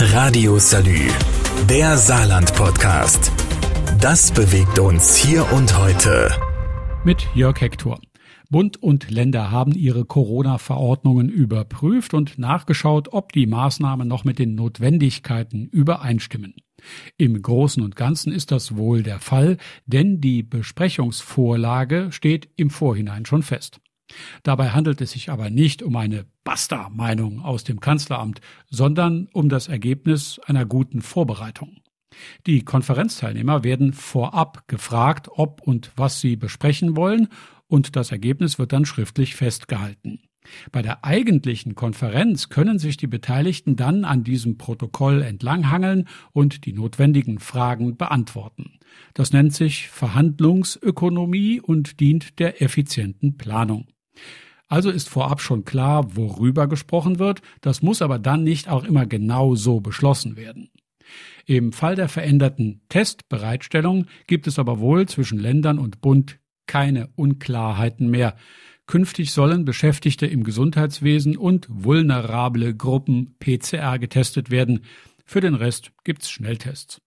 Radio Salü, der Saarland-Podcast. Das bewegt uns hier und heute. Mit Jörg Hector. Bund und Länder haben ihre Corona-Verordnungen überprüft und nachgeschaut, ob die Maßnahmen noch mit den Notwendigkeiten übereinstimmen. Im Großen und Ganzen ist das wohl der Fall, denn die Besprechungsvorlage steht im Vorhinein schon fest. Dabei handelt es sich aber nicht um eine Basta-Meinung aus dem Kanzleramt, sondern um das Ergebnis einer guten Vorbereitung. Die Konferenzteilnehmer werden vorab gefragt, ob und was sie besprechen wollen, und das Ergebnis wird dann schriftlich festgehalten. Bei der eigentlichen Konferenz können sich die Beteiligten dann an diesem Protokoll entlanghangeln und die notwendigen Fragen beantworten. Das nennt sich Verhandlungsökonomie und dient der effizienten Planung. Also ist vorab schon klar, worüber gesprochen wird, das muss aber dann nicht auch immer genau so beschlossen werden. Im Fall der veränderten Testbereitstellung gibt es aber wohl zwischen Ländern und Bund keine Unklarheiten mehr. Künftig sollen Beschäftigte im Gesundheitswesen und vulnerable Gruppen PCR getestet werden. Für den Rest gibt's Schnelltests.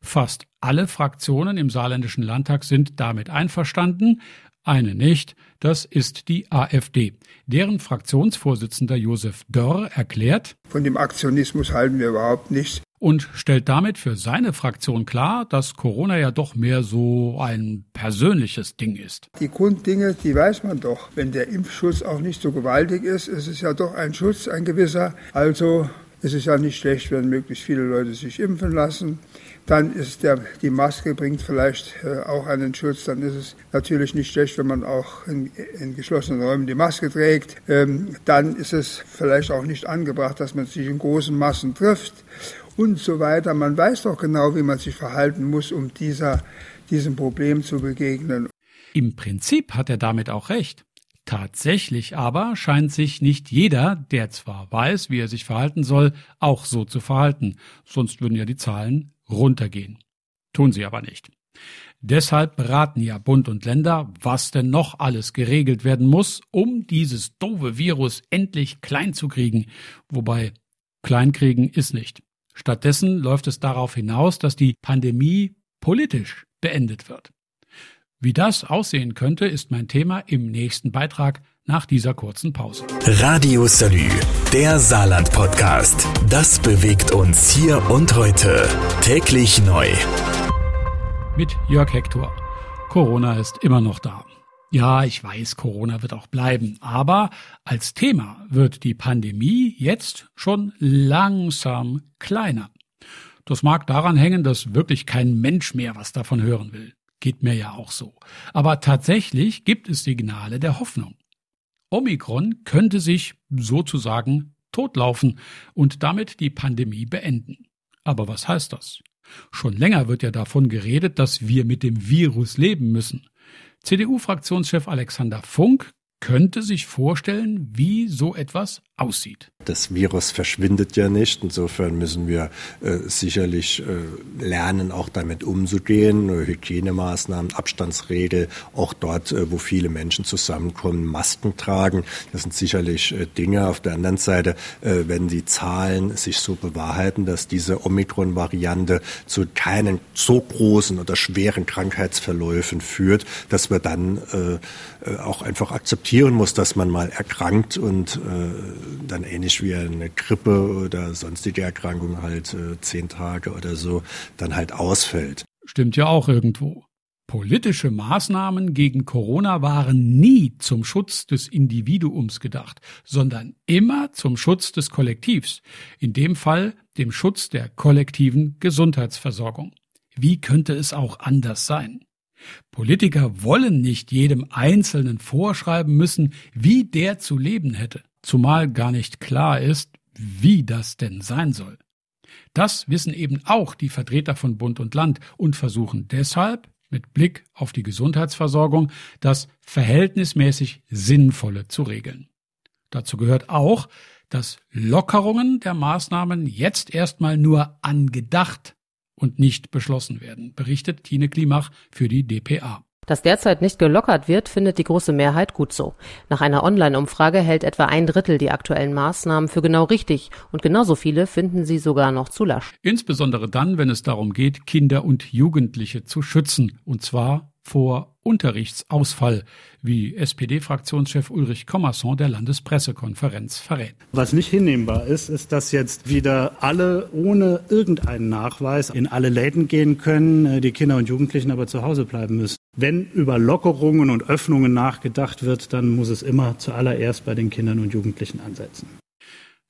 Fast alle Fraktionen im saarländischen Landtag sind damit einverstanden, eine nicht, das ist die AfD. Deren Fraktionsvorsitzender Josef Dörr erklärt, von dem Aktionismus halten wir überhaupt nichts. Und stellt damit für seine Fraktion klar, dass Corona ja doch mehr so ein persönliches Ding ist. Die Grunddinge, die weiß man doch. Wenn der Impfschutz auch nicht so gewaltig ist, ist es ja doch ein Schutz, ein gewisser. Also es ist ja nicht schlecht, wenn möglichst viele Leute sich impfen lassen. Dann ist der, die Maske bringt vielleicht äh, auch einen Schutz. Dann ist es natürlich nicht schlecht, wenn man auch in, in geschlossenen Räumen die Maske trägt. Ähm, dann ist es vielleicht auch nicht angebracht, dass man sich in großen Massen trifft und so weiter. Man weiß doch genau, wie man sich verhalten muss, um dieser, diesem Problem zu begegnen. Im Prinzip hat er damit auch recht. Tatsächlich aber scheint sich nicht jeder, der zwar weiß, wie er sich verhalten soll, auch so zu verhalten, sonst würden ja die Zahlen runtergehen. Tun sie aber nicht. Deshalb beraten ja Bund und Länder, was denn noch alles geregelt werden muss, um dieses doofe Virus endlich klein zu kriegen. Wobei kleinkriegen ist nicht. Stattdessen läuft es darauf hinaus, dass die Pandemie politisch beendet wird. Wie das aussehen könnte, ist mein Thema im nächsten Beitrag nach dieser kurzen Pause. Radio Salü, der Saarland-Podcast. Das bewegt uns hier und heute. Täglich neu. Mit Jörg Hector. Corona ist immer noch da. Ja, ich weiß, Corona wird auch bleiben, aber als Thema wird die Pandemie jetzt schon langsam kleiner. Das mag daran hängen, dass wirklich kein Mensch mehr was davon hören will. Geht mir ja auch so. Aber tatsächlich gibt es Signale der Hoffnung. Omikron könnte sich sozusagen totlaufen und damit die Pandemie beenden. Aber was heißt das? Schon länger wird ja davon geredet, dass wir mit dem Virus leben müssen. CDU-Fraktionschef Alexander Funk könnte sich vorstellen, wie so etwas aussieht. Das Virus verschwindet ja nicht. Insofern müssen wir äh, sicherlich äh, lernen, auch damit umzugehen. Hygienemaßnahmen, Abstandsregel, auch dort, äh, wo viele Menschen zusammenkommen, Masken tragen. Das sind sicherlich äh, Dinge. Auf der anderen Seite, äh, wenn die Zahlen sich so bewahrheiten, dass diese Omikron-Variante zu keinen so großen oder schweren Krankheitsverläufen führt, dass wir dann äh, auch einfach akzeptieren muss, dass man mal erkrankt und dann ähnlich wie eine Grippe oder sonstige Erkrankung halt äh, zehn Tage oder so dann halt ausfällt. Stimmt ja auch irgendwo. Politische Maßnahmen gegen Corona waren nie zum Schutz des Individuums gedacht, sondern immer zum Schutz des Kollektivs, in dem Fall dem Schutz der kollektiven Gesundheitsversorgung. Wie könnte es auch anders sein? Politiker wollen nicht jedem Einzelnen vorschreiben müssen, wie der zu leben hätte zumal gar nicht klar ist, wie das denn sein soll. Das wissen eben auch die Vertreter von Bund und Land und versuchen deshalb, mit Blick auf die Gesundheitsversorgung, das verhältnismäßig Sinnvolle zu regeln. Dazu gehört auch, dass Lockerungen der Maßnahmen jetzt erstmal nur angedacht und nicht beschlossen werden, berichtet Tine Klimach für die DPA. Dass derzeit nicht gelockert wird, findet die große Mehrheit gut so. Nach einer Online-Umfrage hält etwa ein Drittel die aktuellen Maßnahmen für genau richtig und genauso viele finden sie sogar noch zu lasch. Insbesondere dann, wenn es darum geht, Kinder und Jugendliche zu schützen, und zwar vor Unterrichtsausfall, wie SPD-Fraktionschef Ulrich Kommerson der Landespressekonferenz verrät. Was nicht hinnehmbar ist, ist, dass jetzt wieder alle ohne irgendeinen Nachweis in alle Läden gehen können, äh, die Kinder und Jugendlichen aber zu Hause bleiben müssen. Wenn über Lockerungen und Öffnungen nachgedacht wird, dann muss es immer zuallererst bei den Kindern und Jugendlichen ansetzen.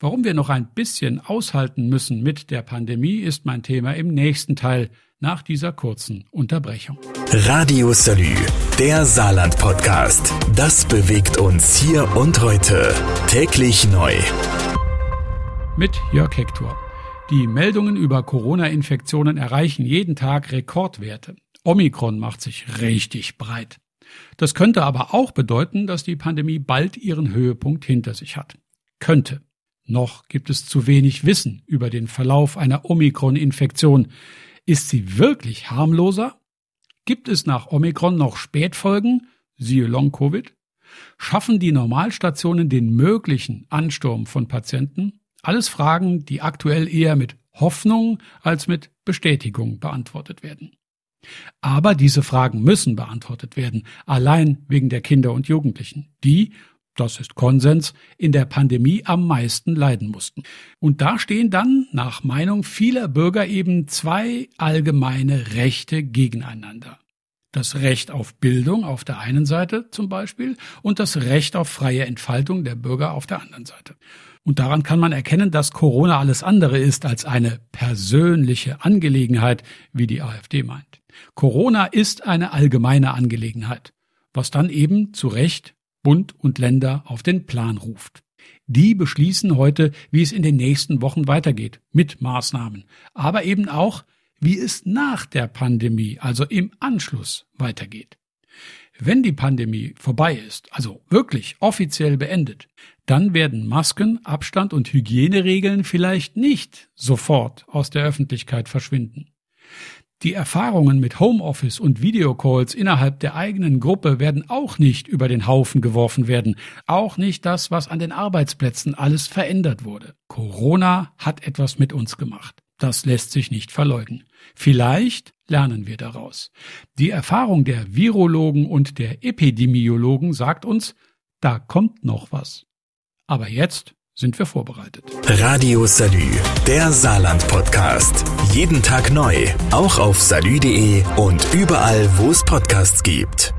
Warum wir noch ein bisschen aushalten müssen mit der Pandemie, ist mein Thema im nächsten Teil nach dieser kurzen Unterbrechung. Radio Salü, der Saarland-Podcast. Das bewegt uns hier und heute. Täglich neu. Mit Jörg Hector. Die Meldungen über Corona-Infektionen erreichen jeden Tag Rekordwerte. Omikron macht sich richtig breit. Das könnte aber auch bedeuten, dass die Pandemie bald ihren Höhepunkt hinter sich hat. Könnte. Noch gibt es zu wenig Wissen über den Verlauf einer Omikron-Infektion. Ist sie wirklich harmloser? Gibt es nach Omikron noch Spätfolgen, siehe Long-Covid? Schaffen die Normalstationen den möglichen Ansturm von Patienten? Alles Fragen, die aktuell eher mit Hoffnung als mit Bestätigung beantwortet werden. Aber diese Fragen müssen beantwortet werden, allein wegen der Kinder und Jugendlichen, die das ist Konsens, in der Pandemie am meisten leiden mussten. Und da stehen dann, nach Meinung vieler Bürger, eben zwei allgemeine Rechte gegeneinander. Das Recht auf Bildung auf der einen Seite zum Beispiel und das Recht auf freie Entfaltung der Bürger auf der anderen Seite. Und daran kann man erkennen, dass Corona alles andere ist als eine persönliche Angelegenheit, wie die AfD meint. Corona ist eine allgemeine Angelegenheit, was dann eben zu Recht Bund und Länder auf den Plan ruft. Die beschließen heute, wie es in den nächsten Wochen weitergeht mit Maßnahmen, aber eben auch, wie es nach der Pandemie, also im Anschluss weitergeht. Wenn die Pandemie vorbei ist, also wirklich offiziell beendet, dann werden Masken, Abstand und Hygieneregeln vielleicht nicht sofort aus der Öffentlichkeit verschwinden. Die Erfahrungen mit Homeoffice und Videocalls innerhalb der eigenen Gruppe werden auch nicht über den Haufen geworfen werden, auch nicht das, was an den Arbeitsplätzen alles verändert wurde. Corona hat etwas mit uns gemacht. Das lässt sich nicht verleugnen. Vielleicht lernen wir daraus. Die Erfahrung der Virologen und der Epidemiologen sagt uns, da kommt noch was. Aber jetzt sind wir vorbereitet. Radio Salü, der Saarland-Podcast. Jeden Tag neu, auch auf salü.de und überall, wo es Podcasts gibt.